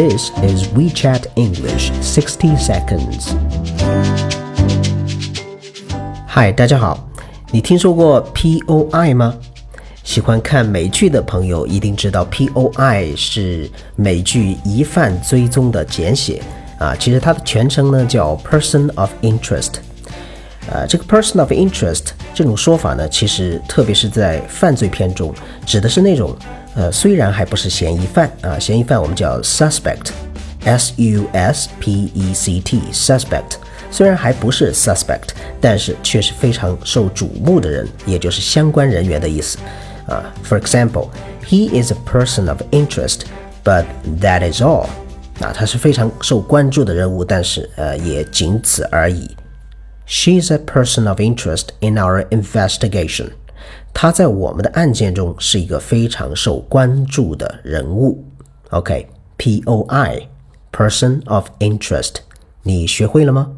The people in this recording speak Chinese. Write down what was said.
This is WeChat English 60 seconds. Hi，大家好，你听说过 POI 吗？喜欢看美剧的朋友一定知道，POI 是美剧疑犯追踪的简写啊。其实它的全称呢叫 Person of Interest。呃，这个 Person of Interest 这种说法呢，其实特别是在犯罪片中，指的是那种呃虽然还不是嫌疑犯啊，嫌疑犯我们叫 Suspect，S U S P E C T，Suspect。虽然还不是 Suspect，但是却是非常受瞩目的人，也就是相关人员的意思。啊，For example, he is a person of interest, but that is all. 啊，他是非常受关注的人物，但是呃，也仅此而已。She is a person of interest in our investigation. 他在我们的案件中是一个非常受关注的人物。OK，POI，person of interest，你学会了吗？